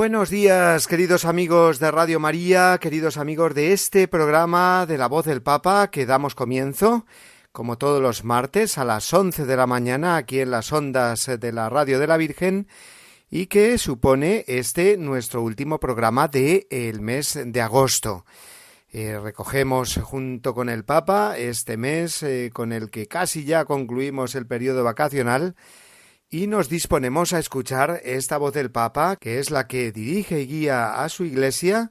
Buenos días, queridos amigos de Radio María, queridos amigos de este programa de la voz del Papa que damos comienzo, como todos los martes, a las once de la mañana aquí en las ondas de la Radio de la Virgen y que supone este nuestro último programa de el mes de agosto. Eh, recogemos junto con el Papa este mes eh, con el que casi ya concluimos el periodo vacacional y nos disponemos a escuchar esta voz del Papa, que es la que dirige y guía a su Iglesia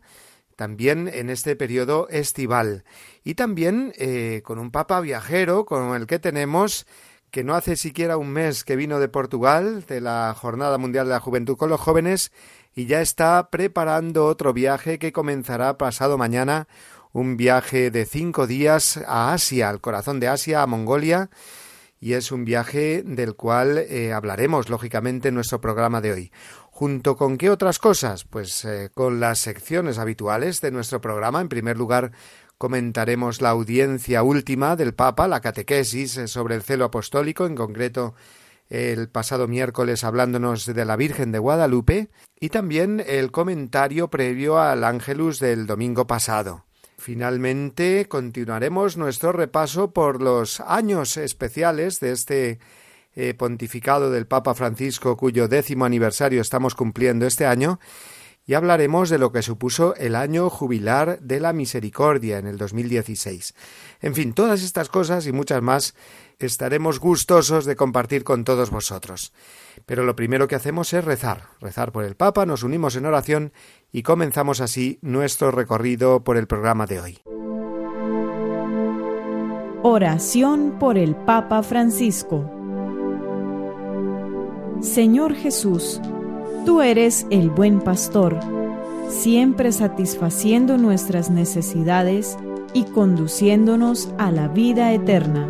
también en este periodo estival. Y también eh, con un Papa viajero, con el que tenemos, que no hace siquiera un mes que vino de Portugal, de la Jornada Mundial de la Juventud con los Jóvenes, y ya está preparando otro viaje que comenzará pasado mañana, un viaje de cinco días a Asia, al corazón de Asia, a Mongolia, y es un viaje del cual eh, hablaremos lógicamente en nuestro programa de hoy. ¿Junto con qué otras cosas? Pues eh, con las secciones habituales de nuestro programa. En primer lugar, comentaremos la audiencia última del Papa, la catequesis eh, sobre el celo apostólico, en concreto el pasado miércoles hablándonos de la Virgen de Guadalupe, y también el comentario previo al Ángelus del domingo pasado. Finalmente continuaremos nuestro repaso por los años especiales de este eh, pontificado del Papa Francisco cuyo décimo aniversario estamos cumpliendo este año y hablaremos de lo que supuso el año jubilar de la misericordia en el 2016. En fin, todas estas cosas y muchas más estaremos gustosos de compartir con todos vosotros. Pero lo primero que hacemos es rezar, rezar por el Papa, nos unimos en oración y comenzamos así nuestro recorrido por el programa de hoy. Oración por el Papa Francisco Señor Jesús, tú eres el buen pastor, siempre satisfaciendo nuestras necesidades y conduciéndonos a la vida eterna.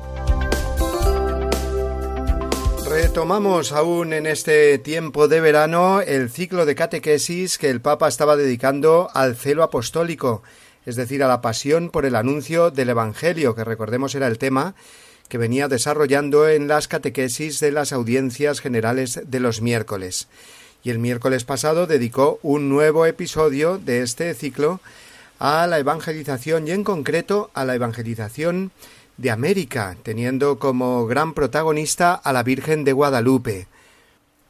Retomamos aún en este tiempo de verano el ciclo de catequesis que el Papa estaba dedicando al celo apostólico, es decir, a la pasión por el anuncio del Evangelio, que recordemos era el tema que venía desarrollando en las catequesis de las audiencias generales de los miércoles. Y el miércoles pasado dedicó un nuevo episodio de este ciclo a la evangelización y en concreto a la evangelización de América, teniendo como gran protagonista a la Virgen de Guadalupe.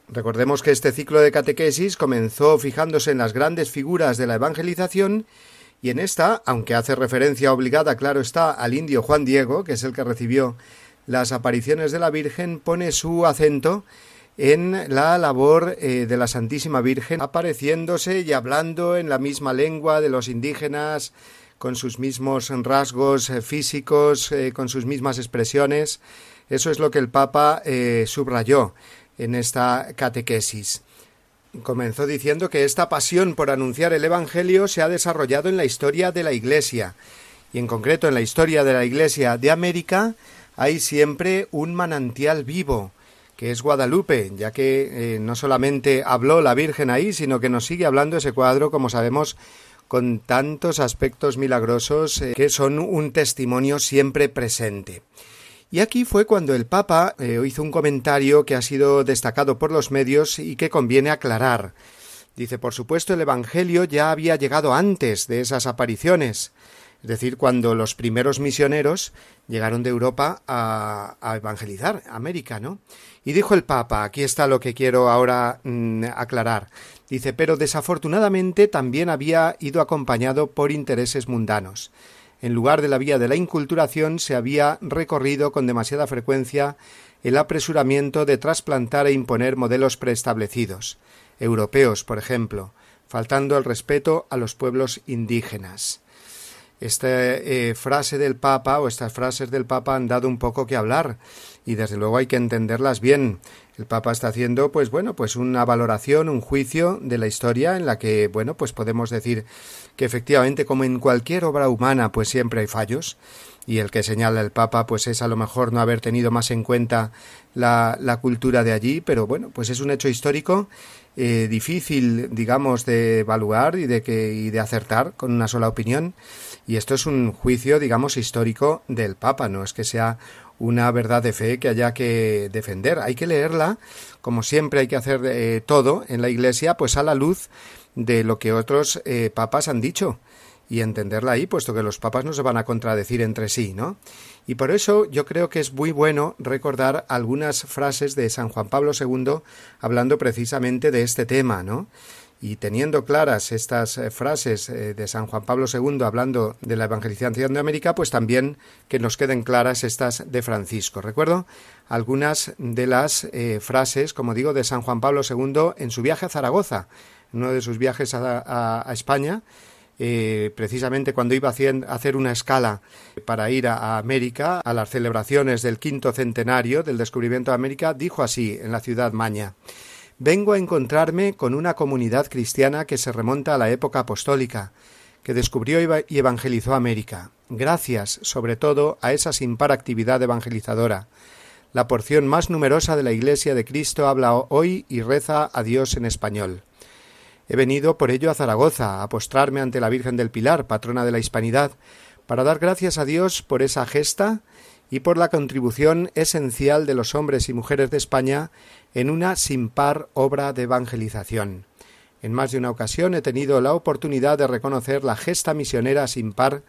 Recordemos que este ciclo de catequesis comenzó fijándose en las grandes figuras de la evangelización y en esta, aunque hace referencia obligada, claro está, al indio Juan Diego, que es el que recibió las apariciones de la Virgen, pone su acento en la labor eh, de la Santísima Virgen, apareciéndose y hablando en la misma lengua de los indígenas, con sus mismos rasgos eh, físicos, eh, con sus mismas expresiones. Eso es lo que el Papa eh, subrayó en esta catequesis. Comenzó diciendo que esta pasión por anunciar el Evangelio se ha desarrollado en la historia de la Iglesia, y en concreto en la historia de la Iglesia de América hay siempre un manantial vivo, que es Guadalupe, ya que no solamente habló la Virgen ahí, sino que nos sigue hablando ese cuadro, como sabemos, con tantos aspectos milagrosos eh, que son un testimonio siempre presente. Y aquí fue cuando el Papa eh, hizo un comentario que ha sido destacado por los medios y que conviene aclarar. Dice, por supuesto, el Evangelio ya había llegado antes de esas apariciones, es decir, cuando los primeros misioneros llegaron de Europa a, evangelizar América, ¿no? Y dijo el Papa, aquí está lo que quiero ahora mm, aclarar. Dice, pero desafortunadamente también había ido acompañado por intereses mundanos. En lugar de la vía de la inculturación se había recorrido con demasiada frecuencia el apresuramiento de trasplantar e imponer modelos preestablecidos, europeos, por ejemplo, faltando el respeto a los pueblos indígenas. Esta eh, frase del Papa o estas frases del Papa han dado un poco que hablar y desde luego hay que entenderlas bien. El Papa está haciendo, pues bueno, pues una valoración, un juicio de la historia en la que, bueno, pues podemos decir que efectivamente, como en cualquier obra humana, pues siempre hay fallos. Y el que señala el Papa, pues es a lo mejor no haber tenido más en cuenta la, la cultura de allí, pero bueno, pues es un hecho histórico eh, difícil, digamos, de evaluar y de que y de acertar con una sola opinión. Y esto es un juicio, digamos, histórico del Papa, no es que sea una verdad de fe que haya que defender. Hay que leerla, como siempre hay que hacer eh, todo en la Iglesia, pues a la luz de lo que otros eh, papas han dicho y entenderla ahí, puesto que los papas no se van a contradecir entre sí, ¿no? Y por eso yo creo que es muy bueno recordar algunas frases de San Juan Pablo II hablando precisamente de este tema, ¿no? Y teniendo claras estas eh, frases eh, de San Juan Pablo II hablando de la evangelización de América, pues también que nos queden claras estas de Francisco. Recuerdo algunas de las eh, frases, como digo, de San Juan Pablo II en su viaje a Zaragoza, uno de sus viajes a, España, precisamente cuando iba a hacer una escala para ir a, América, a las celebraciones del quinto centenario del descubrimiento de América, dijo así en la ciudad Maña vengo a encontrarme con una comunidad cristiana que se remonta a la época apostólica, que descubrió y evangelizó América, gracias, sobre todo, a esa sin par actividad evangelizadora. La porción más numerosa de la Iglesia de Cristo habla hoy y reza a Dios en español. He venido por ello a Zaragoza, a postrarme ante la Virgen del Pilar, patrona de la Hispanidad, para dar gracias a Dios por esa gesta y por la contribución esencial de los hombres y mujeres de España en una sin par obra de evangelización. En más de una ocasión he tenido la oportunidad de reconocer la gesta misionera sin par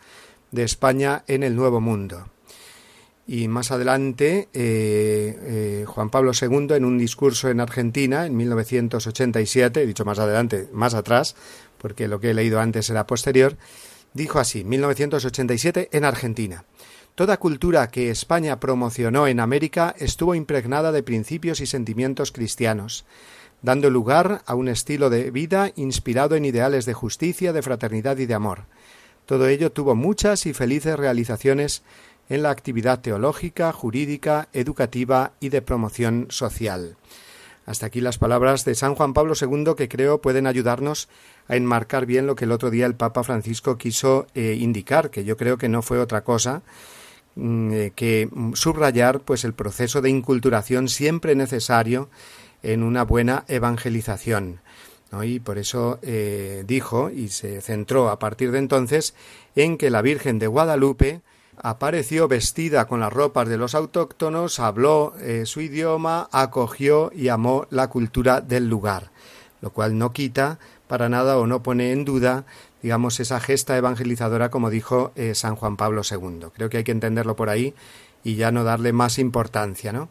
de España en el Nuevo Mundo. Y más adelante, eh, eh, Juan Pablo II, en un discurso en Argentina, en 1987, he dicho más adelante, más atrás, porque lo que he leído antes era posterior, dijo así, 1987, en Argentina. Toda cultura que España promocionó en América estuvo impregnada de principios y sentimientos cristianos, dando lugar a un estilo de vida inspirado en ideales de justicia, de fraternidad y de amor. Todo ello tuvo muchas y felices realizaciones en la actividad teológica, jurídica, educativa y de promoción social. Hasta aquí las palabras de San Juan Pablo II que creo pueden ayudarnos a enmarcar bien lo que el otro día el Papa Francisco quiso eh, indicar, que yo creo que no fue otra cosa que subrayar pues el proceso de inculturación siempre necesario en una buena evangelización. Y por eso eh, dijo y se centró a partir de entonces en que la Virgen de Guadalupe apareció vestida con las ropas de los autóctonos, habló eh, su idioma, acogió y amó la cultura del lugar, lo cual no quita para nada o no pone en duda digamos, esa gesta evangelizadora, como dijo eh, San Juan Pablo II. Creo que hay que entenderlo por ahí y ya no darle más importancia, ¿no?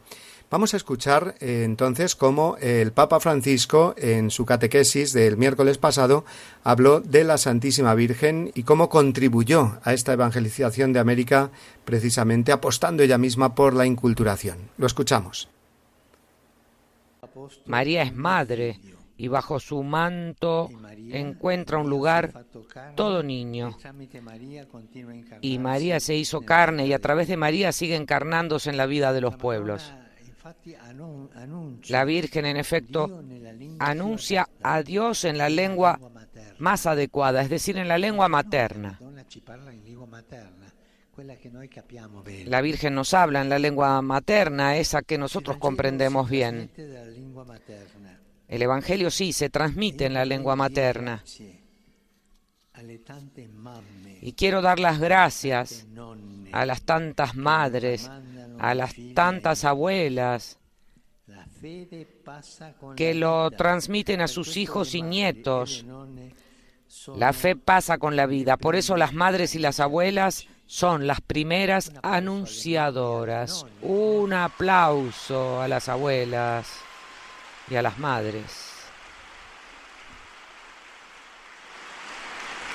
Vamos a escuchar eh, entonces cómo el Papa Francisco, en su catequesis del miércoles pasado, habló de la Santísima Virgen y cómo contribuyó a esta evangelización de América, precisamente apostando ella misma por la inculturación. Lo escuchamos. María es madre y bajo su manto encuentra un lugar todo niño. Y María se hizo carne y a través de María sigue encarnándose en la vida de los pueblos. La Virgen, en efecto, anuncia a Dios en la lengua más adecuada, es decir, en la lengua materna. La Virgen nos habla en la lengua materna, esa que nosotros comprendemos bien. El Evangelio sí se transmite en la lengua materna. Y quiero dar las gracias a las tantas madres, a las tantas abuelas que lo transmiten a sus hijos y nietos. La fe pasa con la vida, por eso las madres y las abuelas son las primeras anunciadoras. Un aplauso a las abuelas y a las madres.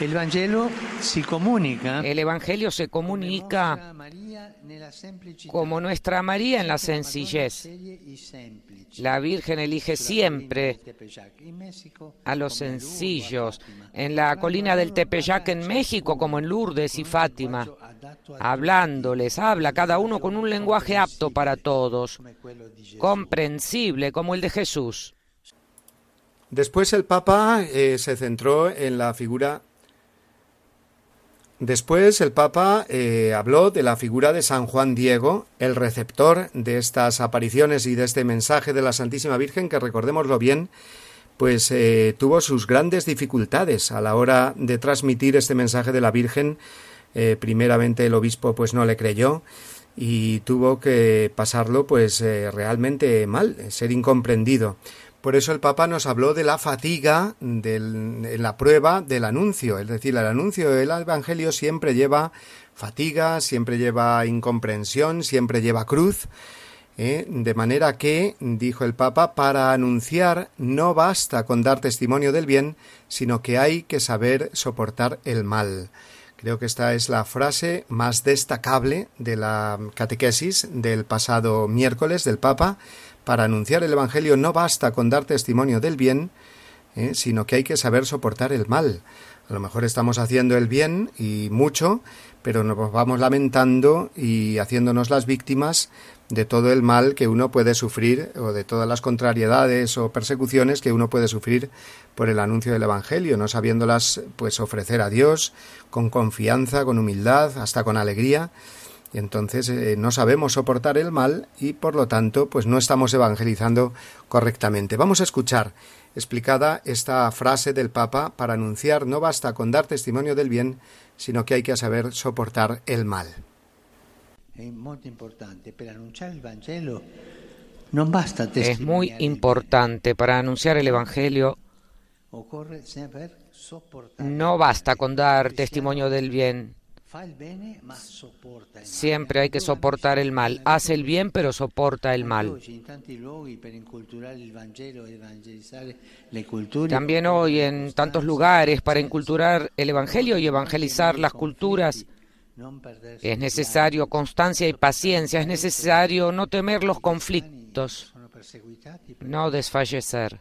El Evangelio se comunica. El Evangelio se comunica como nuestra María en la sencillez. La Virgen elige siempre a los sencillos. En la colina del Tepeyac en México, como en Lourdes y Fátima, hablándoles, habla cada uno con un lenguaje apto para todos, comprensible como el de Jesús. Después el Papa eh, se centró en la figura Después el Papa eh, habló de la figura de San Juan Diego, el receptor de estas apariciones y de este mensaje de la Santísima Virgen, que recordémoslo bien, pues eh, tuvo sus grandes dificultades a la hora de transmitir este mensaje de la Virgen. Eh, primeramente el obispo pues no le creyó y tuvo que pasarlo pues realmente mal, ser incomprendido. Por eso el Papa nos habló de la fatiga en la prueba del anuncio, es decir, el anuncio del Evangelio siempre lleva fatiga, siempre lleva incomprensión, siempre lleva cruz, ¿eh? de manera que, dijo el Papa, para anunciar no basta con dar testimonio del bien, sino que hay que saber soportar el mal. Creo que esta es la frase más destacable de la catequesis del pasado miércoles del Papa, para anunciar el Evangelio no basta con dar testimonio del bien, ¿eh? sino que hay que saber soportar el mal. A lo mejor estamos haciendo el bien y mucho, pero nos vamos lamentando y haciéndonos las víctimas de todo el mal que uno puede sufrir o de todas las contrariedades o persecuciones que uno puede sufrir por el anuncio del evangelio, no sabiéndolas pues ofrecer a Dios con confianza, con humildad, hasta con alegría y entonces eh, no sabemos soportar el mal y por lo tanto pues no estamos evangelizando correctamente. Vamos a escuchar explicada esta frase del Papa para anunciar no basta con dar testimonio del bien, sino que hay que saber soportar el mal. Es muy importante para anunciar el Evangelio. No basta con dar testimonio del bien, Siempre hay que soportar el mal. Hace el bien, pero soporta el mal. También hoy en tantos lugares para inculturar el Evangelio y evangelizar las culturas es necesario constancia y paciencia, es necesario no temer los conflictos, no desfallecer.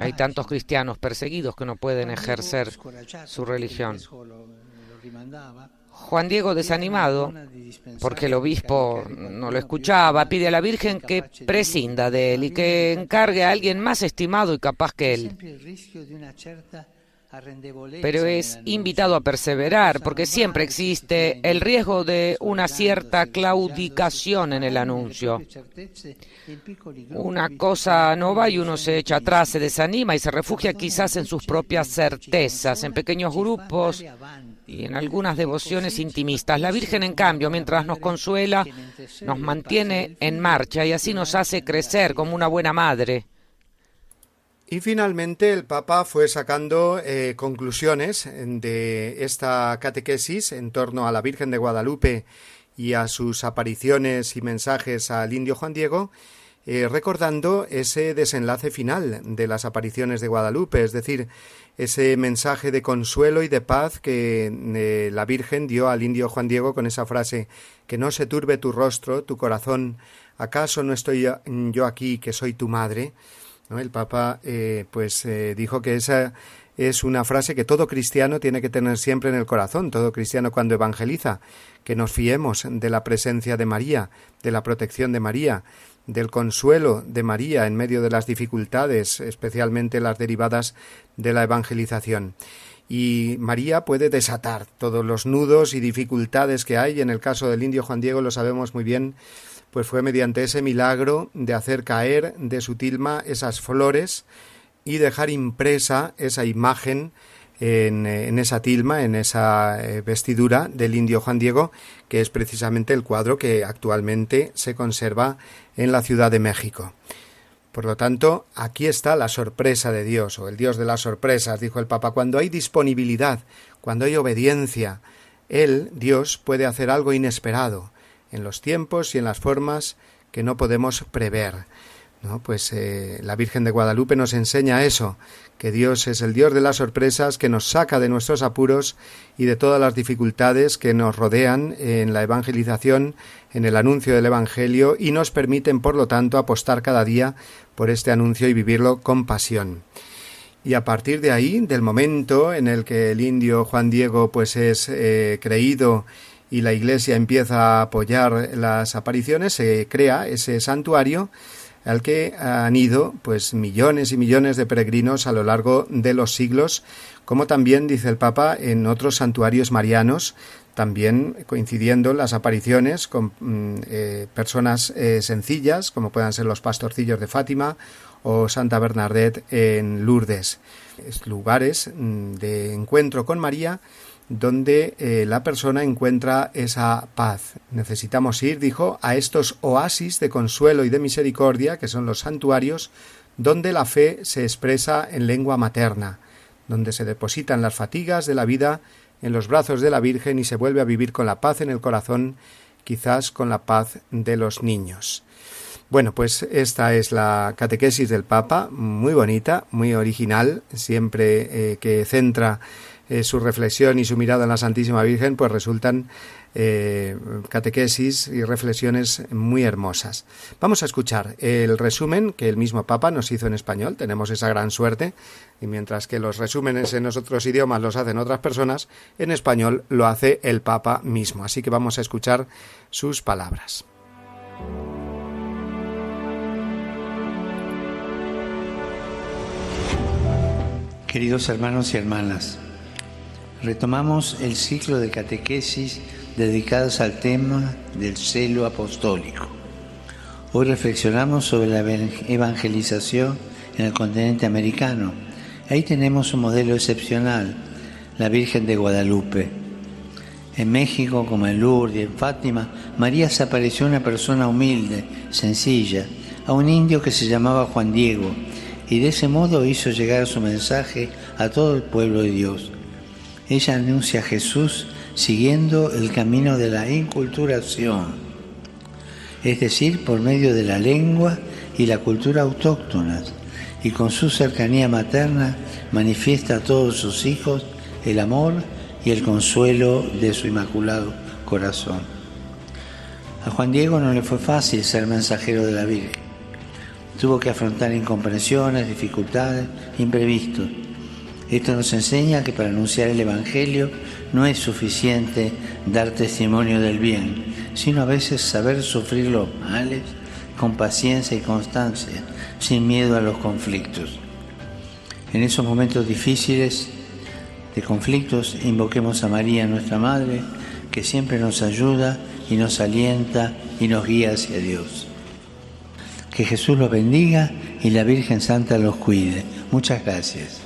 Hay tantos cristianos perseguidos que no pueden ejercer su religión. Juan Diego desanimado, porque el obispo no lo escuchaba, pide a la Virgen que prescinda de él y que encargue a alguien más estimado y capaz que él pero es invitado a perseverar porque siempre existe el riesgo de una cierta claudicación en el anuncio. Una cosa no va y uno se echa atrás, se desanima y se refugia quizás en sus propias certezas, en pequeños grupos y en algunas devociones intimistas. La Virgen, en cambio, mientras nos consuela, nos mantiene en marcha y así nos hace crecer como una buena madre. Y finalmente el Papa fue sacando eh, conclusiones de esta catequesis en torno a la Virgen de Guadalupe y a sus apariciones y mensajes al indio Juan Diego, eh, recordando ese desenlace final de las apariciones de Guadalupe, es decir, ese mensaje de consuelo y de paz que eh, la Virgen dio al indio Juan Diego con esa frase que no se turbe tu rostro, tu corazón, ¿acaso no estoy yo aquí que soy tu madre? El Papa eh, pues eh, dijo que esa es una frase que todo cristiano tiene que tener siempre en el corazón, todo cristiano cuando evangeliza, que nos fiemos de la presencia de María, de la protección de María, del consuelo de María en medio de las dificultades, especialmente las derivadas de la evangelización. Y María puede desatar todos los nudos y dificultades que hay. En el caso del indio Juan Diego lo sabemos muy bien, pues fue mediante ese milagro de hacer caer de su tilma esas flores y dejar impresa esa imagen en, esa tilma, en esa vestidura del indio Juan Diego, que es precisamente el cuadro que actualmente se conserva en la Ciudad de México. Por lo tanto, aquí está la sorpresa de Dios, o el Dios de las sorpresas, dijo el Papa. Cuando hay disponibilidad, cuando hay obediencia, Él, Dios, puede hacer algo inesperado, en los tiempos y en las formas que no podemos prever. ¿no? Pues eh, la Virgen de Guadalupe nos enseña eso, que Dios es el Dios de las sorpresas, que nos saca de nuestros apuros y de todas las dificultades que nos rodean en la evangelización, en el anuncio del Evangelio y nos permiten, por lo tanto, apostar cada día por este anuncio y vivirlo con pasión. Y a partir de ahí, del momento en el que el indio Juan Diego pues es eh, creído y la Iglesia empieza a apoyar las apariciones, se crea ese santuario al que han ido pues millones y millones de peregrinos a lo largo de los siglos, como también dice el Papa en otros santuarios marianos, también coincidiendo las apariciones con mm, eh, personas eh, sencillas, como puedan ser los pastorcillos de Fátima o Santa Bernadette en Lourdes, lugares mm, de encuentro con María donde eh, la persona encuentra esa paz. Necesitamos ir, dijo, a estos oasis de consuelo y de misericordia, que son los santuarios, donde la fe se expresa en lengua materna, donde se depositan las fatigas de la vida en los brazos de la Virgen y se vuelve a vivir con la paz en el corazón, quizás con la paz de los niños. Bueno, pues esta es la catequesis del Papa, muy bonita, muy original, siempre eh, que centra eh, su reflexión y su mirada en la Santísima Virgen, pues resultan eh, catequesis y reflexiones muy hermosas. Vamos a escuchar el resumen que el mismo Papa nos hizo en español. Tenemos esa gran suerte. Y mientras que los resúmenes en otros idiomas los hacen otras personas, en español lo hace el Papa mismo. Así que vamos a escuchar sus palabras. Queridos hermanos y hermanas, retomamos el ciclo de catequesis dedicados al tema del celo apostólico. Hoy reflexionamos sobre la evangelización en el continente americano. Ahí tenemos un modelo excepcional, la Virgen de Guadalupe. En México, como en Lourdes y en Fátima, María se apareció una persona humilde, sencilla, a un indio que se llamaba Juan Diego, y de ese modo hizo llegar su mensaje a todo el pueblo de Dios ella anuncia a Jesús siguiendo el camino de la inculturación, es decir, por medio de la lengua y la cultura autóctonas, y con su cercanía materna manifiesta a todos sus hijos el amor y el consuelo de su inmaculado corazón. A Juan Diego no le fue fácil ser mensajero de la Virgen. Tuvo que afrontar incomprensiones, dificultades, imprevistos esto nos enseña que para anunciar el Evangelio no es suficiente dar testimonio del bien, sino a veces saber sufrir los males con paciencia y constancia, sin miedo a los conflictos. En esos momentos difíciles de conflictos, invoquemos a María, nuestra Madre, que siempre nos ayuda y nos alienta y nos guía hacia Dios. Que Jesús los bendiga y la Virgen Santa los cuide. Muchas gracias.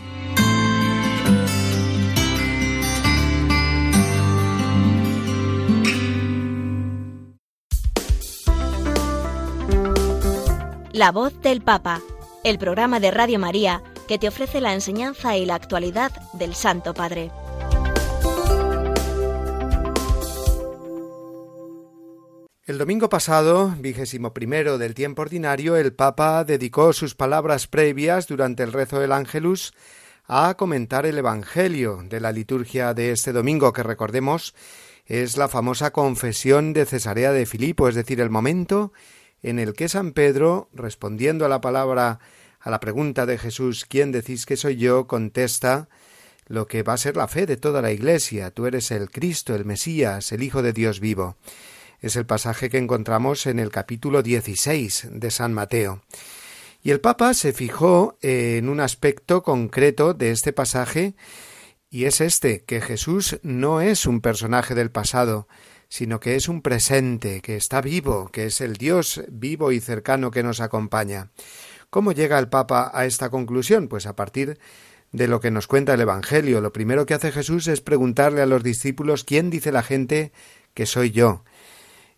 La voz del Papa, el programa de Radio María que te ofrece la enseñanza y la actualidad del Santo Padre. El domingo pasado, vigésimo primero del tiempo ordinario, el Papa dedicó sus palabras previas durante el rezo del Ángelus a comentar el Evangelio de la liturgia de este domingo, que recordemos es la famosa confesión de Cesarea de Filipo, es decir, el momento en el que San Pedro, respondiendo a la palabra, a la pregunta de Jesús, ¿quién decís que soy yo?, contesta lo que va a ser la fe de toda la Iglesia. Tú eres el Cristo, el Mesías, el Hijo de Dios vivo. Es el pasaje que encontramos en el capítulo 16 de San Mateo. Y el Papa se fijó en un aspecto concreto de este pasaje y es este, que Jesús no es un personaje del pasado, sino que es un presente, que está vivo, que es el Dios vivo y cercano que nos acompaña. ¿Cómo llega el Papa a esta conclusión? Pues a partir de lo que nos cuenta el Evangelio. Lo primero que hace Jesús es preguntarle a los discípulos quién dice la gente que soy yo.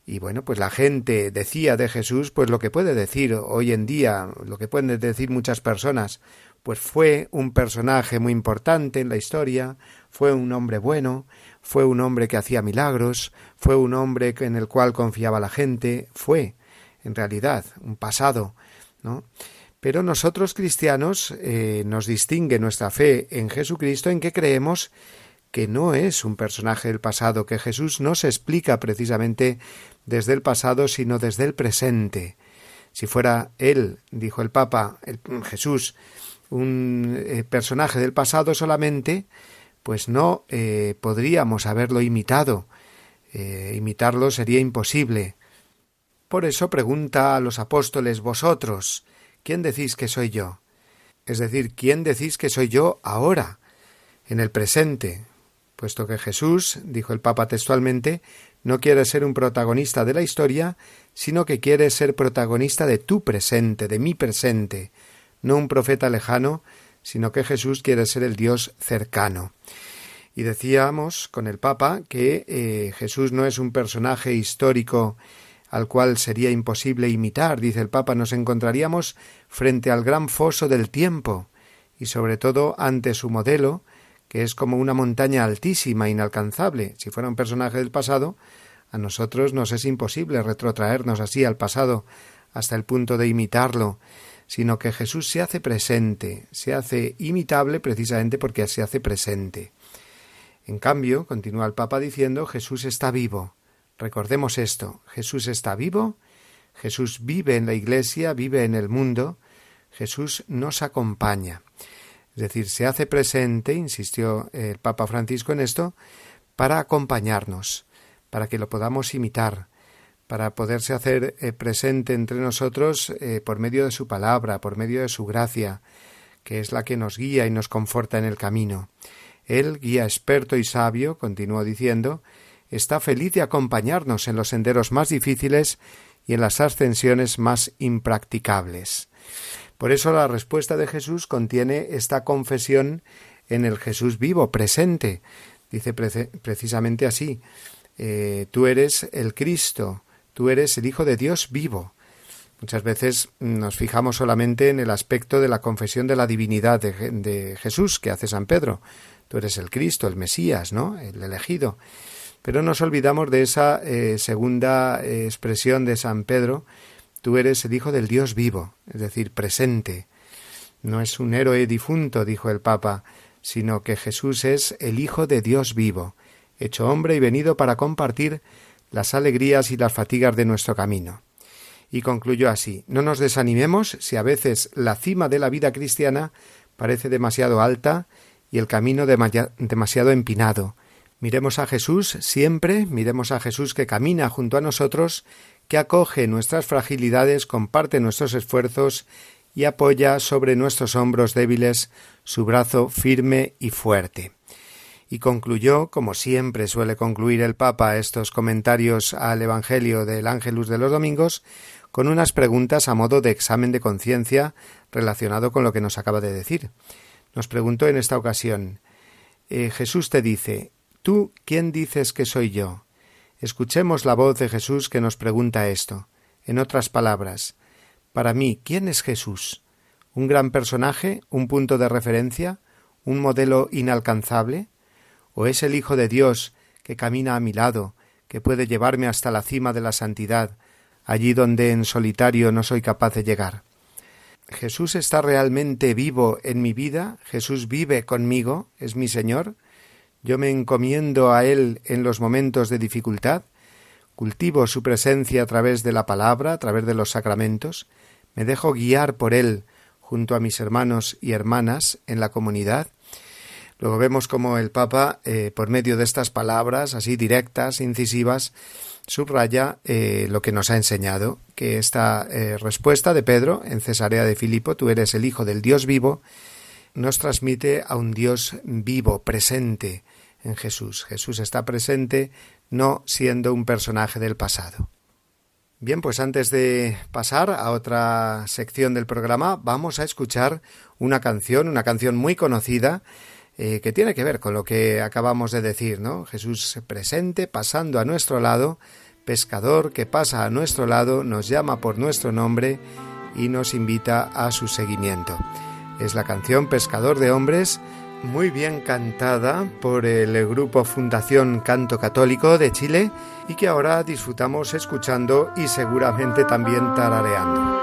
Y bueno, pues la gente decía de Jesús pues lo que puede decir hoy en día, lo que pueden decir muchas personas, pues fue un personaje muy importante en la historia, fue un hombre bueno, fue un hombre que hacía milagros, fue un hombre en el cual confiaba la gente, fue, en realidad, un pasado, ¿no? Pero nosotros cristianos eh, nos distingue nuestra fe en Jesucristo en que creemos que no es un personaje del pasado, que Jesús no se explica precisamente desde el pasado, sino desde el presente. Si fuera él, dijo el Papa, Jesús, un eh, personaje del pasado solamente, pues no eh, podríamos haberlo imitado. imitarlo sería imposible. Por eso pregunta a los apóstoles vosotros, ¿quién decís que soy yo? Es decir, ¿quién decís que soy yo ahora, en el presente? Puesto que Jesús, dijo el Papa textualmente, no quiere ser un protagonista de la historia, sino que quiere ser protagonista de tu presente, de mi presente, no un profeta lejano, sino que Jesús quiere ser el Dios cercano. Y decíamos con el Papa que eh, Jesús no es un personaje histórico al cual sería imposible imitar, dice el Papa, nos encontraríamos frente al gran foso del tiempo, y sobre todo ante su modelo, que es como una montaña altísima, inalcanzable. Si fuera un personaje del pasado, a nosotros nos es imposible retrotraernos así al pasado hasta el punto de imitarlo, sino que Jesús se hace presente, se hace imitable precisamente porque se hace presente. En cambio, continúa el Papa diciendo, Jesús está vivo, Recordemos esto, Jesús está vivo, Jesús vive en la Iglesia, vive en el mundo, Jesús nos acompaña. Es decir, se hace presente, insistió el Papa Francisco en esto, para acompañarnos, para que lo podamos imitar, para poderse hacer eh, presente entre nosotros eh, por medio de su palabra, por medio de su gracia, que es la que nos guía y nos conforta en el camino. Él, guía experto y sabio, continuó diciendo, está feliz de acompañarnos en los senderos más difíciles y en las ascensiones más impracticables. Por eso la respuesta de Jesús contiene esta confesión en el Jesús vivo, presente. Dice precisamente así, eh, tú eres el Cristo, tú eres el Hijo de Dios vivo. Muchas veces nos fijamos solamente en el aspecto de la confesión de la divinidad de, Jesús que hace San Pedro. Tú eres el Cristo, el Mesías, ¿no? El elegido. Pero nos olvidamos de esa eh, segunda eh, expresión de San Pedro, tú eres el Hijo del Dios vivo, es decir, presente. No es un héroe difunto, dijo el Papa, sino que Jesús es el Hijo de Dios vivo, hecho hombre y venido para compartir las alegrías y las fatigas de nuestro camino. Y concluyó así No nos desanimemos si a veces la cima de la vida cristiana parece demasiado alta y el camino demasiado empinado, Miremos a Jesús siempre, miremos a Jesús que camina junto a nosotros, que acoge nuestras fragilidades, comparte nuestros esfuerzos y apoya sobre nuestros hombros débiles su brazo firme y fuerte. Y concluyó, como siempre suele concluir el Papa estos comentarios al Evangelio del Ángelus de los Domingos, con unas preguntas a modo de examen de conciencia relacionado con lo que nos acaba de decir. Nos preguntó en esta ocasión eh, Jesús te dice ¿Tú quién dices que soy yo? Escuchemos la voz de Jesús que nos pregunta esto. En otras palabras, para mí, ¿quién es Jesús? ¿Un gran personaje? ¿Un punto de referencia? ¿Un modelo inalcanzable? ¿O es el Hijo de Dios que camina a mi lado, que puede llevarme hasta la cima de la santidad, allí donde en solitario no soy capaz de llegar? Jesús está realmente vivo en mi vida, Jesús vive conmigo, es mi Señor, yo me encomiendo a Él en los momentos de dificultad, cultivo su presencia a través de la palabra, a través de los sacramentos, me dejo guiar por Él junto a mis hermanos y hermanas en la comunidad. Luego vemos como el Papa, eh, por medio de estas palabras así directas, incisivas, subraya eh, lo que nos ha enseñado, que esta eh, respuesta de Pedro en Cesarea de Filipo, tú eres el Hijo del Dios vivo, nos transmite a un Dios vivo, presente en Jesús. Jesús está presente no siendo un personaje del pasado. Bien, pues antes de pasar a otra sección del programa, vamos a escuchar una canción, una canción muy conocida, eh, que tiene que ver con lo que acabamos de decir, ¿no? Jesús presente, pasando a nuestro lado, pescador que pasa a nuestro lado, nos llama por nuestro nombre y nos invita a su seguimiento. Es la canción Pescador de Hombres, muy bien cantada por el grupo Fundación Canto Católico de Chile y que ahora disfrutamos escuchando y seguramente también tarareando.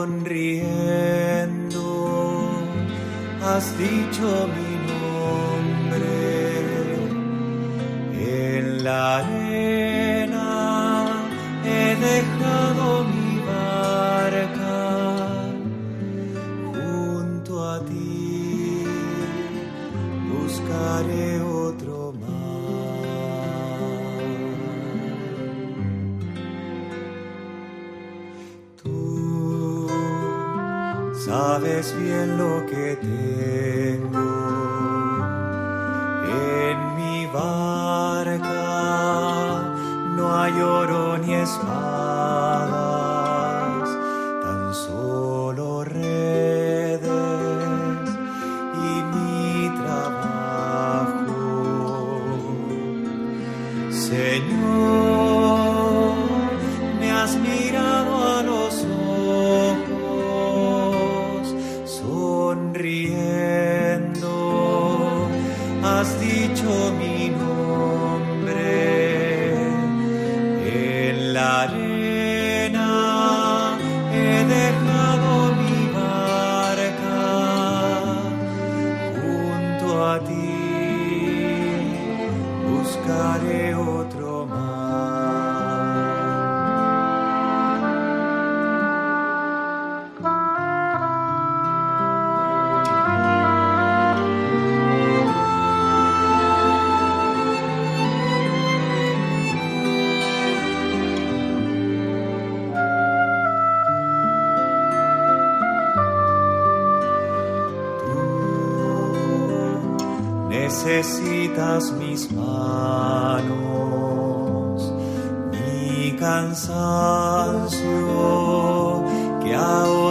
sonriendo has dicho mi nombre. En la arena he dejado mi barca junto a ti. Buscaré sabes bien lo que tengo en mi barca. No hay oro ni espadas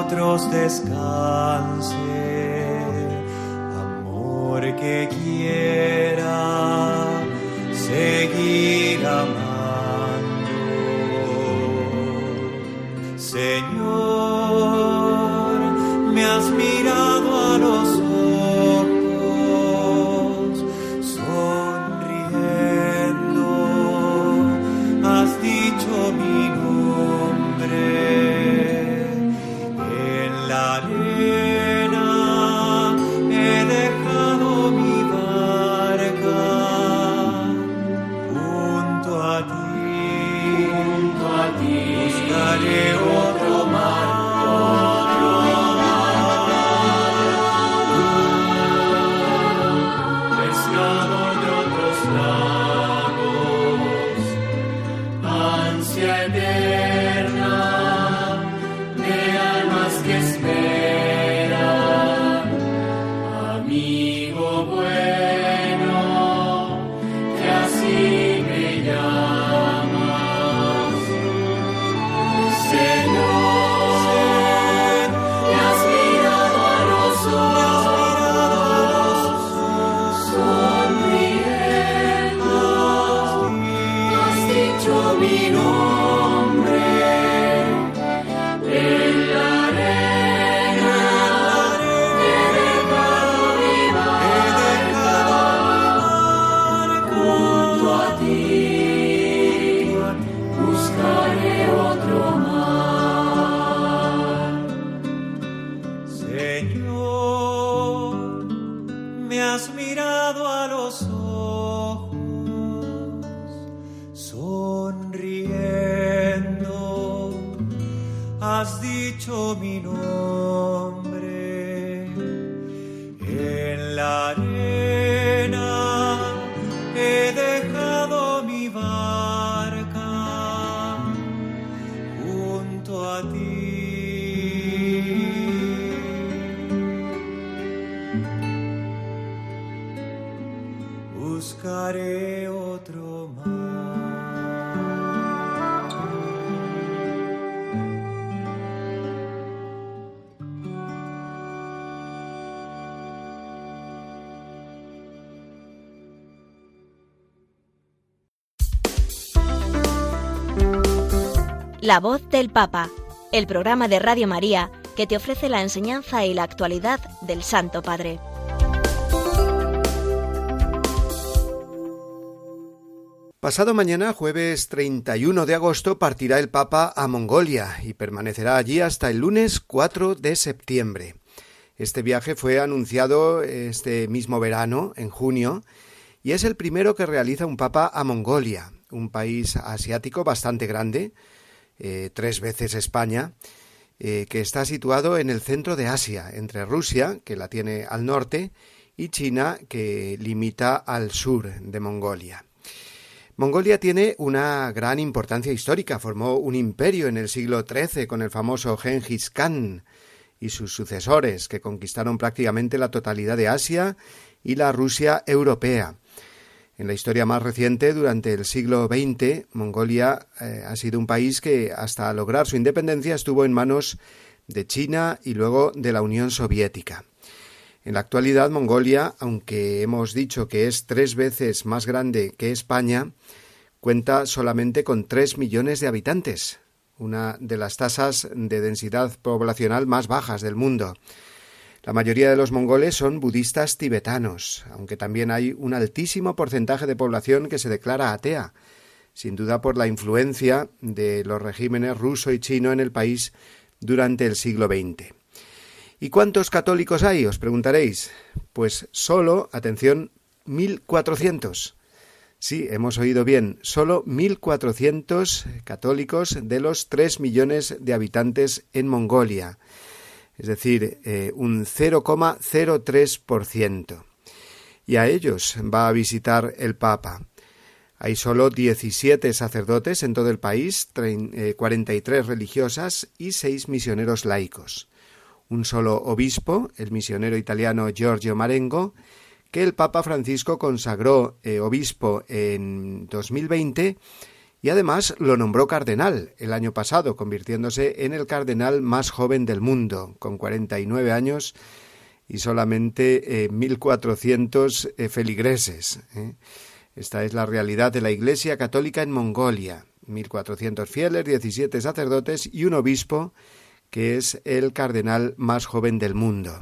otros descanse, amor que quiera seguir amando. La voz del Papa, el programa de Radio María que te ofrece la enseñanza y la actualidad del Santo Padre. Pasado mañana, jueves 31 de agosto, partirá el Papa a Mongolia y permanecerá allí hasta el lunes 4 de septiembre. Este viaje fue anunciado este mismo verano, en junio, y es el primero que realiza un Papa a Mongolia, un país asiático bastante grande, eh, tres veces España, eh, que está situado en el centro de Asia, entre Rusia, que la tiene al norte, y China, que limita al sur de Mongolia. Mongolia tiene una gran importancia histórica. Formó un imperio en el siglo XIII con el famoso Genghis Khan y sus sucesores, que conquistaron prácticamente la totalidad de Asia y la Rusia europea. En la historia más reciente, durante el siglo XX, Mongolia eh, ha sido un país que, hasta lograr su independencia, estuvo en manos de China y luego de la Unión Soviética. En la actualidad, Mongolia, aunque hemos dicho que es tres veces más grande que España, cuenta solamente con tres millones de habitantes, una de las tasas de densidad poblacional más bajas del mundo. La mayoría de los mongoles son budistas tibetanos, aunque también hay un altísimo porcentaje de población que se declara atea, sin duda por la influencia de los regímenes ruso y chino en el país durante el siglo XX. ¿Y cuántos católicos hay? Os preguntaréis. Pues solo, atención, 1.400. Sí, hemos oído bien, solo 1.400 católicos de los 3 millones de habitantes en Mongolia, es decir, eh, un 0,03%. Y a ellos va a visitar el Papa. Hay solo 17 sacerdotes en todo el país, 43 eh, religiosas y 6 misioneros laicos un solo obispo, el misionero italiano Giorgio Marengo, que el Papa Francisco consagró eh, obispo en 2020 y además lo nombró cardenal el año pasado, convirtiéndose en el cardenal más joven del mundo, con 49 años y solamente eh, 1.400 eh, feligreses. ¿eh? Esta es la realidad de la Iglesia Católica en Mongolia. 1.400 fieles, 17 sacerdotes y un obispo que es el cardenal más joven del mundo.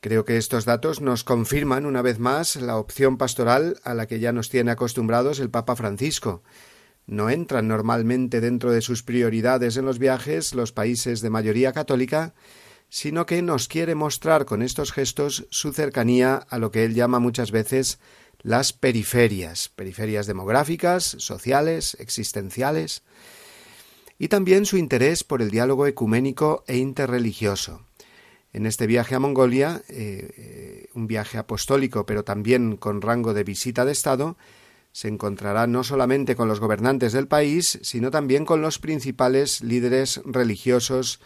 Creo que estos datos nos confirman una vez más la opción pastoral a la que ya nos tiene acostumbrados el Papa Francisco. No entran normalmente dentro de sus prioridades en los viajes los países de mayoría católica, sino que nos quiere mostrar con estos gestos su cercanía a lo que él llama muchas veces las periferias, periferias demográficas, sociales, existenciales y también su interés por el diálogo ecuménico e interreligioso. En este viaje a Mongolia, eh, eh, un viaje apostólico, pero también con rango de visita de Estado, se encontrará no solamente con los gobernantes del país, sino también con los principales líderes religiosos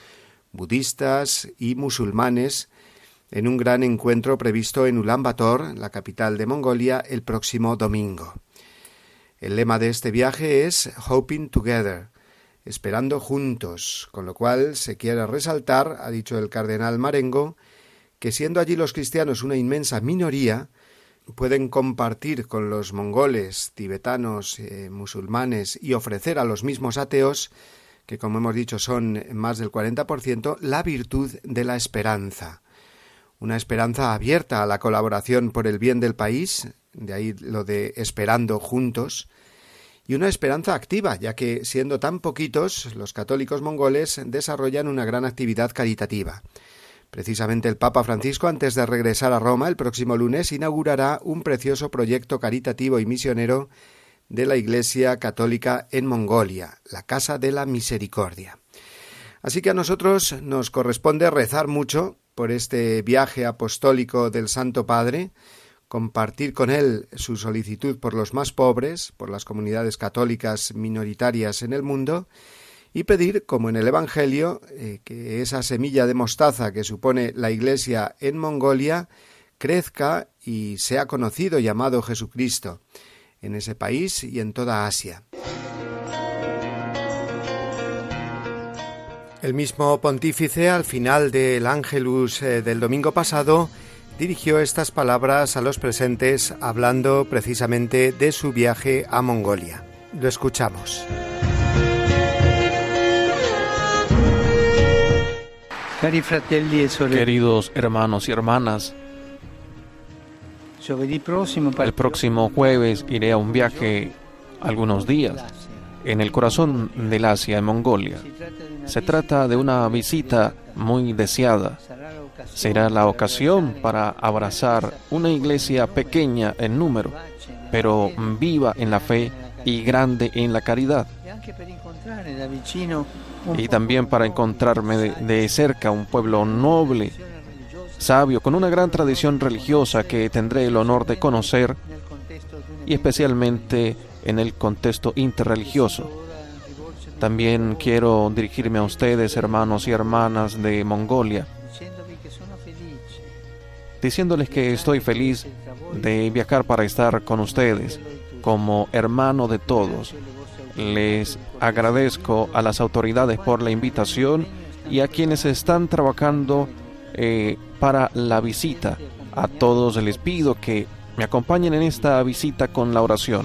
budistas y musulmanes en un gran encuentro previsto en Ulaanbaatar, la capital de Mongolia, el próximo domingo. El lema de este viaje es Hoping Together, esperando juntos, con lo cual se quiere resaltar, ha dicho el cardenal Marengo, que siendo allí los cristianos una inmensa minoría, pueden compartir con los mongoles, tibetanos, eh, musulmanes y ofrecer a los mismos ateos, que como hemos dicho son más del 40%, la virtud de la esperanza. Una esperanza abierta a la colaboración por el bien del país, de ahí lo de esperando juntos, y una esperanza activa, ya que, siendo tan poquitos, los católicos mongoles desarrollan una gran actividad caritativa. Precisamente el Papa Francisco, antes de regresar a Roma el próximo lunes, inaugurará un precioso proyecto caritativo y misionero de la Iglesia Católica en Mongolia, la Casa de la Misericordia. Así que a nosotros nos corresponde rezar mucho por este viaje apostólico del Santo Padre, compartir con él su solicitud por los más pobres, por las comunidades católicas minoritarias en el mundo, y pedir, como en el Evangelio, eh, que esa semilla de mostaza que supone la Iglesia en Mongolia crezca y sea conocido y Jesucristo en ese país y en toda Asia. El mismo pontífice, al final del Ángelus eh, del domingo pasado, dirigió estas palabras a los presentes hablando precisamente de su viaje a Mongolia. Lo escuchamos. Queridos hermanos y hermanas, el próximo jueves iré a un viaje algunos días en el corazón del Asia, en Mongolia. Se trata de una visita muy deseada. Será la ocasión para abrazar una iglesia pequeña en número, pero viva en la fe y grande en la caridad. Y también para encontrarme de, cerca un pueblo noble, sabio, con una gran tradición religiosa que tendré el honor de conocer y especialmente en el contexto interreligioso. También quiero dirigirme a ustedes, hermanos y hermanas de Mongolia, diciéndoles que estoy feliz de viajar para estar con ustedes como hermano de todos. Les agradezco a las autoridades por la invitación y a quienes están trabajando eh, para la visita. A todos les pido que me acompañen en esta visita con la oración.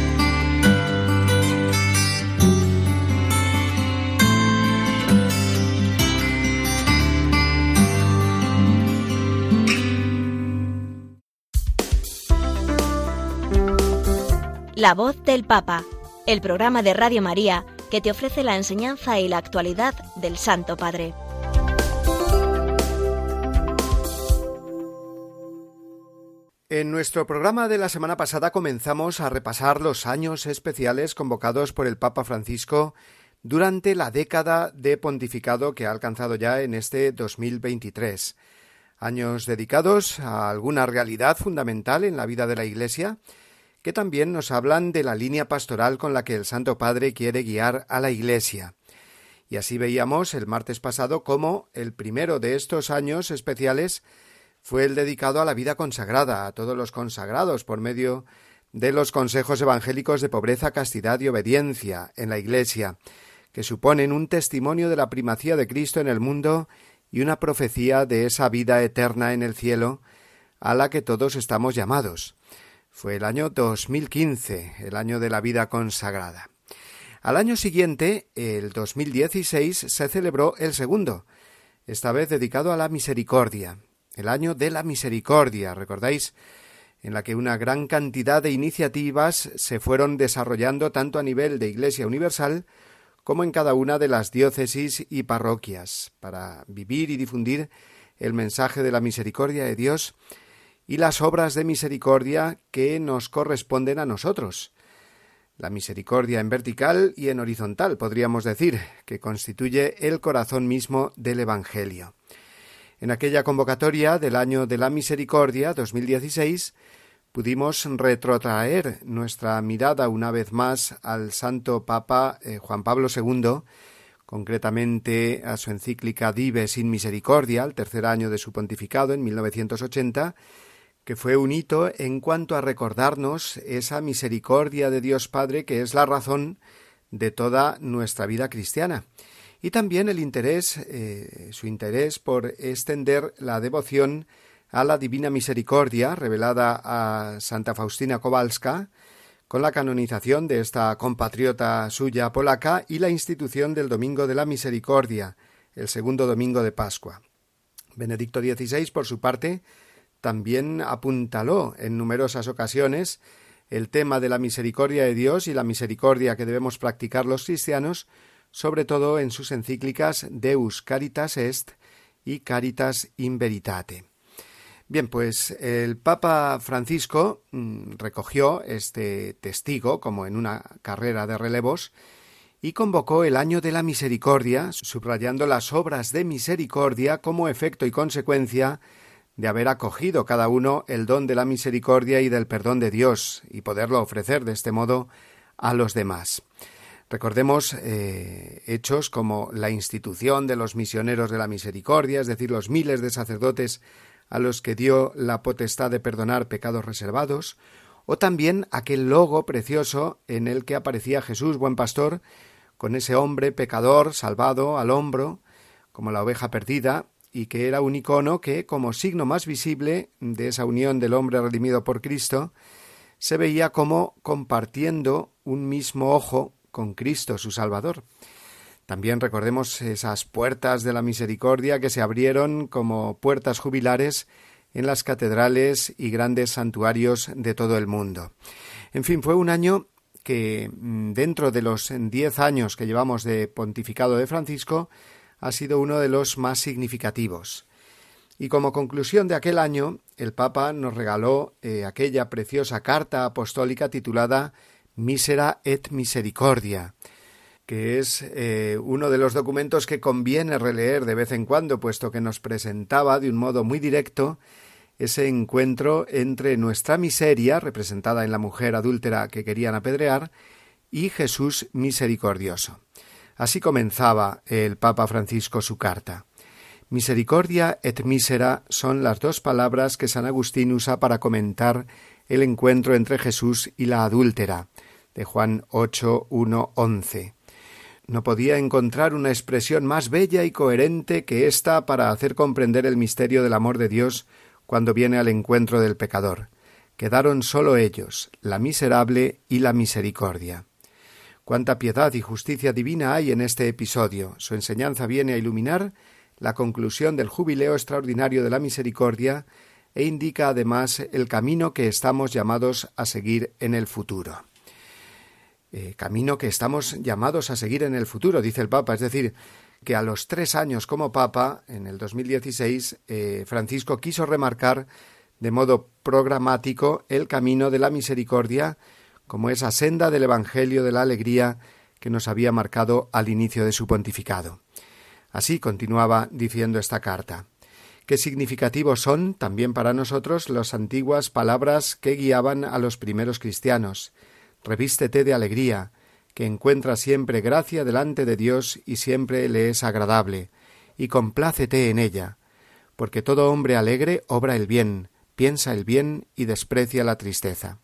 La voz del Papa, el programa de Radio María que te ofrece la enseñanza y la actualidad del Santo Padre. En nuestro programa de la semana pasada comenzamos a repasar los años especiales convocados por el Papa Francisco durante la década de pontificado que ha alcanzado ya en este 2023. Años dedicados a alguna realidad fundamental en la vida de la Iglesia, que también nos hablan de la línea pastoral con la que el Santo Padre quiere guiar a la Iglesia. Y así veíamos el martes pasado cómo el primero de estos años especiales fue el dedicado a la vida consagrada, a todos los consagrados por medio de los consejos evangélicos de pobreza, castidad y obediencia en la Iglesia, que suponen un testimonio de la primacía de Cristo en el mundo y una profecía de esa vida eterna en el cielo a la que todos estamos llamados. Fue el año 2015, el año de la vida consagrada. Al año siguiente, el 2016, se celebró el segundo, esta vez dedicado a la misericordia, el año de la misericordia, ¿recordáis? en la que una gran cantidad de iniciativas se fueron desarrollando tanto a nivel de Iglesia Universal como en cada una de las diócesis y parroquias, para vivir y difundir el mensaje de la misericordia de Dios y las obras de misericordia que nos corresponden a nosotros. La misericordia en vertical y en horizontal, podríamos decir, que constituye el corazón mismo del Evangelio. En aquella convocatoria del año de la misericordia 2016 pudimos retrotraer nuestra mirada una vez más al Santo Papa eh, Juan Pablo II, concretamente a su encíclica Dive sin Misericordia, el tercer año de su pontificado en 1980, que fue un hito en cuanto a recordarnos esa misericordia de Dios Padre que es la razón de toda nuestra vida cristiana y también el interés, eh, su interés por extender la devoción a la Divina Misericordia revelada a Santa Faustina Kowalska con la canonización de esta compatriota suya polaca y la institución del Domingo de la Misericordia, el segundo domingo de Pascua. Benedicto XVI, por su parte, también apuntaló en numerosas ocasiones el tema de la misericordia de Dios y la misericordia que debemos practicar los cristianos, sobre todo en sus encíclicas Deus Caritas Est y Caritas in Veritate. Bien, pues el Papa Francisco mm, recogió este testigo como en una carrera de relevos y convocó el año de la misericordia, subrayando las obras de misericordia como efecto y consecuencia de haber acogido cada uno el don de la misericordia y del perdón de Dios y poderlo ofrecer de este modo a los demás. Recordemos eh, hechos como la institución de los misioneros de la misericordia, es decir, los miles de sacerdotes a los que dio la potestad de perdonar pecados reservados, o también aquel logo precioso en el que aparecía Jesús, buen pastor, con ese hombre pecador salvado al hombro, como la oveja perdida, y que era un icono que, como signo más visible de esa unión del hombre redimido por Cristo, se veía como compartiendo un mismo ojo con Cristo su Salvador. También recordemos esas puertas de la misericordia que se abrieron como puertas jubilares en las catedrales y grandes santuarios de todo el mundo. En fin, fue un año que mm, dentro de los diez años que llevamos de pontificado de Francisco ha sido uno de los más significativos. Y como conclusión de aquel año, el Papa nos regaló eh, aquella preciosa carta apostólica titulada Misera et Misericordia, que es eh, uno de los documentos que conviene releer de vez en cuando, puesto que nos presentaba de un modo muy directo ese encuentro entre nuestra miseria, representada en la mujer adúltera que querían apedrear, y Jesús misericordioso. Así comenzaba el Papa Francisco su carta. Misericordia et misera son las dos palabras que San Agustín usa para comentar el encuentro entre Jesús y la adúltera, de Juan 8, 1, 11. No podía encontrar una expresión más bella y coherente que ésta para hacer comprender el misterio del amor de Dios cuando viene al encuentro del pecador. Quedaron sólo ellos, la miserable y la misericordia. Cuánta piedad y justicia divina hay en este episodio. Su enseñanza viene a iluminar la conclusión del jubileo extraordinario de la misericordia e indica además el camino que estamos llamados a seguir en el futuro. Eh, camino que estamos llamados a seguir en el futuro, dice el Papa. Es decir, que a los tres años como Papa, en el 2016, eh, Francisco quiso remarcar de modo programático el camino de la misericordia como esa senda del Evangelio de la alegría que nos había marcado al inicio de su pontificado. Así continuaba diciendo esta carta. Qué significativos son también para nosotros las antiguas palabras que guiaban a los primeros cristianos revístete de alegría, que encuentra siempre gracia delante de Dios y siempre le es agradable, y complácete en ella, porque todo hombre alegre obra el bien, piensa el bien y desprecia la tristeza.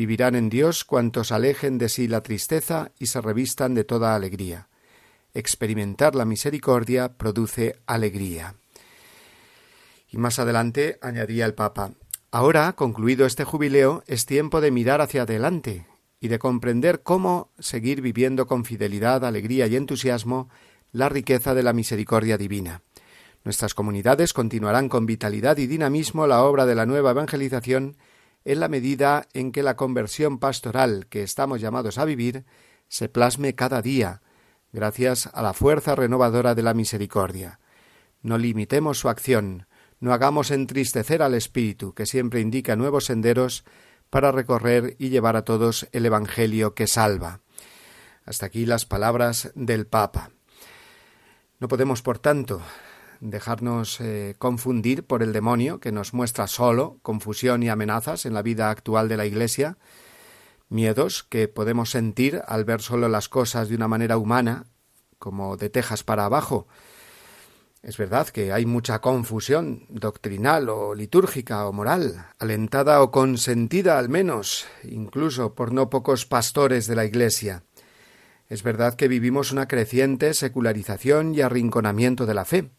Vivirán en Dios cuantos alejen de sí la tristeza y se revistan de toda alegría. Experimentar la misericordia produce alegría. Y más adelante añadía el Papa Ahora, concluido este jubileo, es tiempo de mirar hacia adelante y de comprender cómo seguir viviendo con fidelidad, alegría y entusiasmo la riqueza de la misericordia divina. Nuestras comunidades continuarán con vitalidad y dinamismo la obra de la nueva evangelización en la medida en que la conversión pastoral que estamos llamados a vivir se plasme cada día, gracias a la fuerza renovadora de la misericordia. No limitemos su acción, no hagamos entristecer al Espíritu, que siempre indica nuevos senderos para recorrer y llevar a todos el Evangelio que salva. Hasta aquí las palabras del Papa. No podemos, por tanto, dejarnos eh, confundir por el demonio que nos muestra solo confusión y amenazas en la vida actual de la Iglesia, miedos que podemos sentir al ver solo las cosas de una manera humana, como de tejas para abajo, es verdad que hay mucha confusión doctrinal o litúrgica o moral, alentada o consentida al menos, incluso por no pocos pastores de la Iglesia. Es verdad que vivimos una creciente secularización y arrinconamiento de la fe.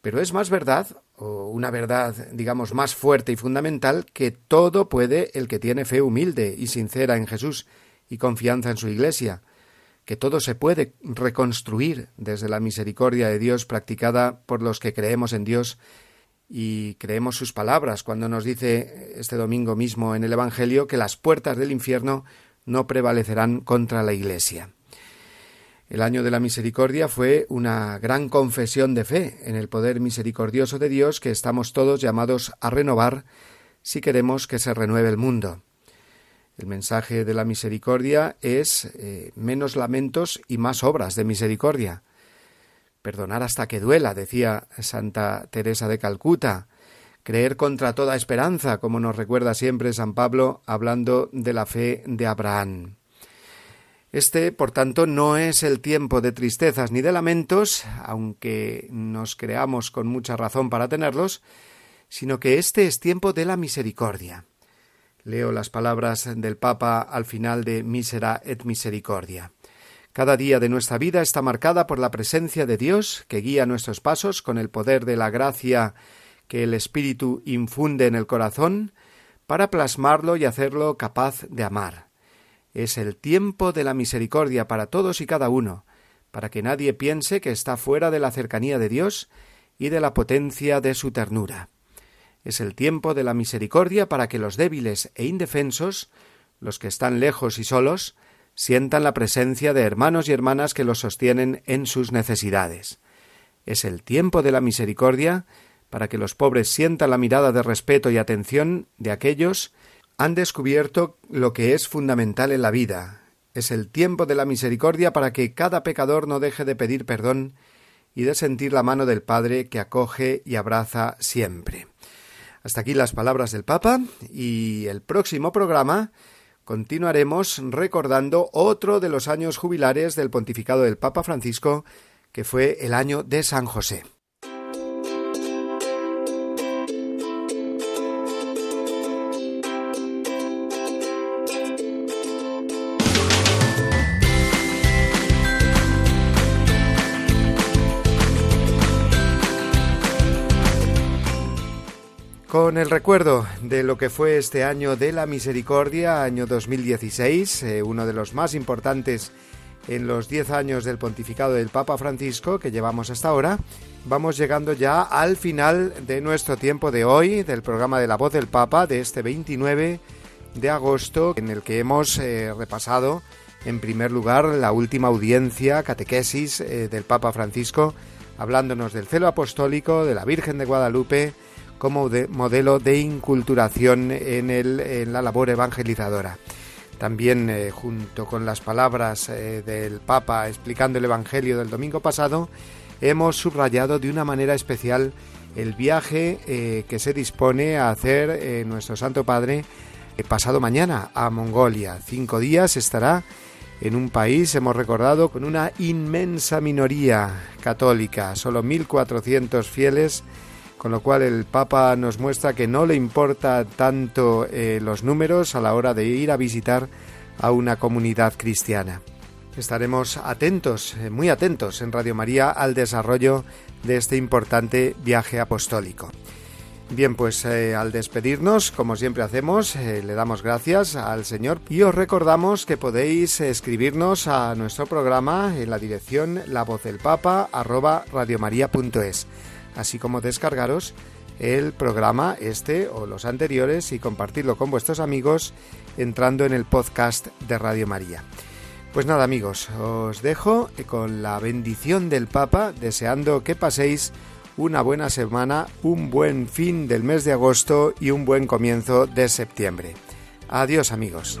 Pero es más verdad o una verdad, digamos, más fuerte y fundamental, que todo puede el que tiene fe humilde y sincera en Jesús y confianza en su Iglesia, que todo se puede reconstruir desde la misericordia de Dios practicada por los que creemos en Dios y creemos sus palabras cuando nos dice este domingo mismo en el Evangelio que las puertas del infierno no prevalecerán contra la Iglesia. El año de la misericordia fue una gran confesión de fe en el poder misericordioso de Dios que estamos todos llamados a renovar si queremos que se renueve el mundo. El mensaje de la misericordia es eh, menos lamentos y más obras de misericordia. Perdonar hasta que duela, decía Santa Teresa de Calcuta. Creer contra toda esperanza, como nos recuerda siempre San Pablo hablando de la fe de Abraham. Este, por tanto, no es el tiempo de tristezas ni de lamentos, aunque nos creamos con mucha razón para tenerlos, sino que este es tiempo de la misericordia. Leo las palabras del Papa al final de Misera et Misericordia. Cada día de nuestra vida está marcada por la presencia de Dios que guía nuestros pasos con el poder de la gracia que el Espíritu infunde en el corazón para plasmarlo y hacerlo capaz de amar es el tiempo de la misericordia para todos y cada uno, para que nadie piense que está fuera de la cercanía de Dios y de la potencia de su ternura. Es el tiempo de la misericordia para que los débiles e indefensos, los que están lejos y solos, sientan la presencia de hermanos y hermanas que los sostienen en sus necesidades. Es el tiempo de la misericordia para que los pobres sientan la mirada de respeto y atención de aquellos han descubierto lo que es fundamental en la vida. Es el tiempo de la misericordia para que cada pecador no deje de pedir perdón y de sentir la mano del Padre que acoge y abraza siempre. Hasta aquí las palabras del Papa y el próximo programa continuaremos recordando otro de los años jubilares del pontificado del Papa Francisco, que fue el año de San José. Con el recuerdo de lo que fue este año de la misericordia, año 2016, eh, uno de los más importantes en los diez años del pontificado del Papa Francisco que llevamos hasta ahora, vamos llegando ya al final de nuestro tiempo de hoy, del programa de la voz del Papa de este 29 de agosto, en el que hemos eh, repasado en primer lugar la última audiencia, catequesis eh, del Papa Francisco, hablándonos del celo apostólico, de la Virgen de Guadalupe, como modelo de inculturación en, el, en la labor evangelizadora. También, eh, junto con las palabras eh, del Papa explicando el Evangelio del domingo pasado, hemos subrayado de una manera especial el viaje eh, que se dispone a hacer nuestro Santo Padre pasado mañana a Mongolia. Cinco días estará en un país, hemos recordado, con una inmensa minoría católica, solo 1.400 fieles con lo cual el Papa nos muestra que no le importa tanto eh, los números a la hora de ir a visitar a una comunidad cristiana. Estaremos atentos, eh, muy atentos en Radio María al desarrollo de este importante viaje apostólico. Bien, pues eh, al despedirnos, como siempre hacemos, le damos gracias al Señor y os recordamos que podéis escribirnos a nuestro programa en la dirección la voz del papa así como descargaros el programa este o los anteriores y compartirlo con vuestros amigos entrando en el podcast de Radio María. Pues nada amigos, os dejo con la bendición del Papa, deseando que paséis una buena semana, un buen fin del mes de agosto y un buen comienzo de septiembre. Adiós amigos.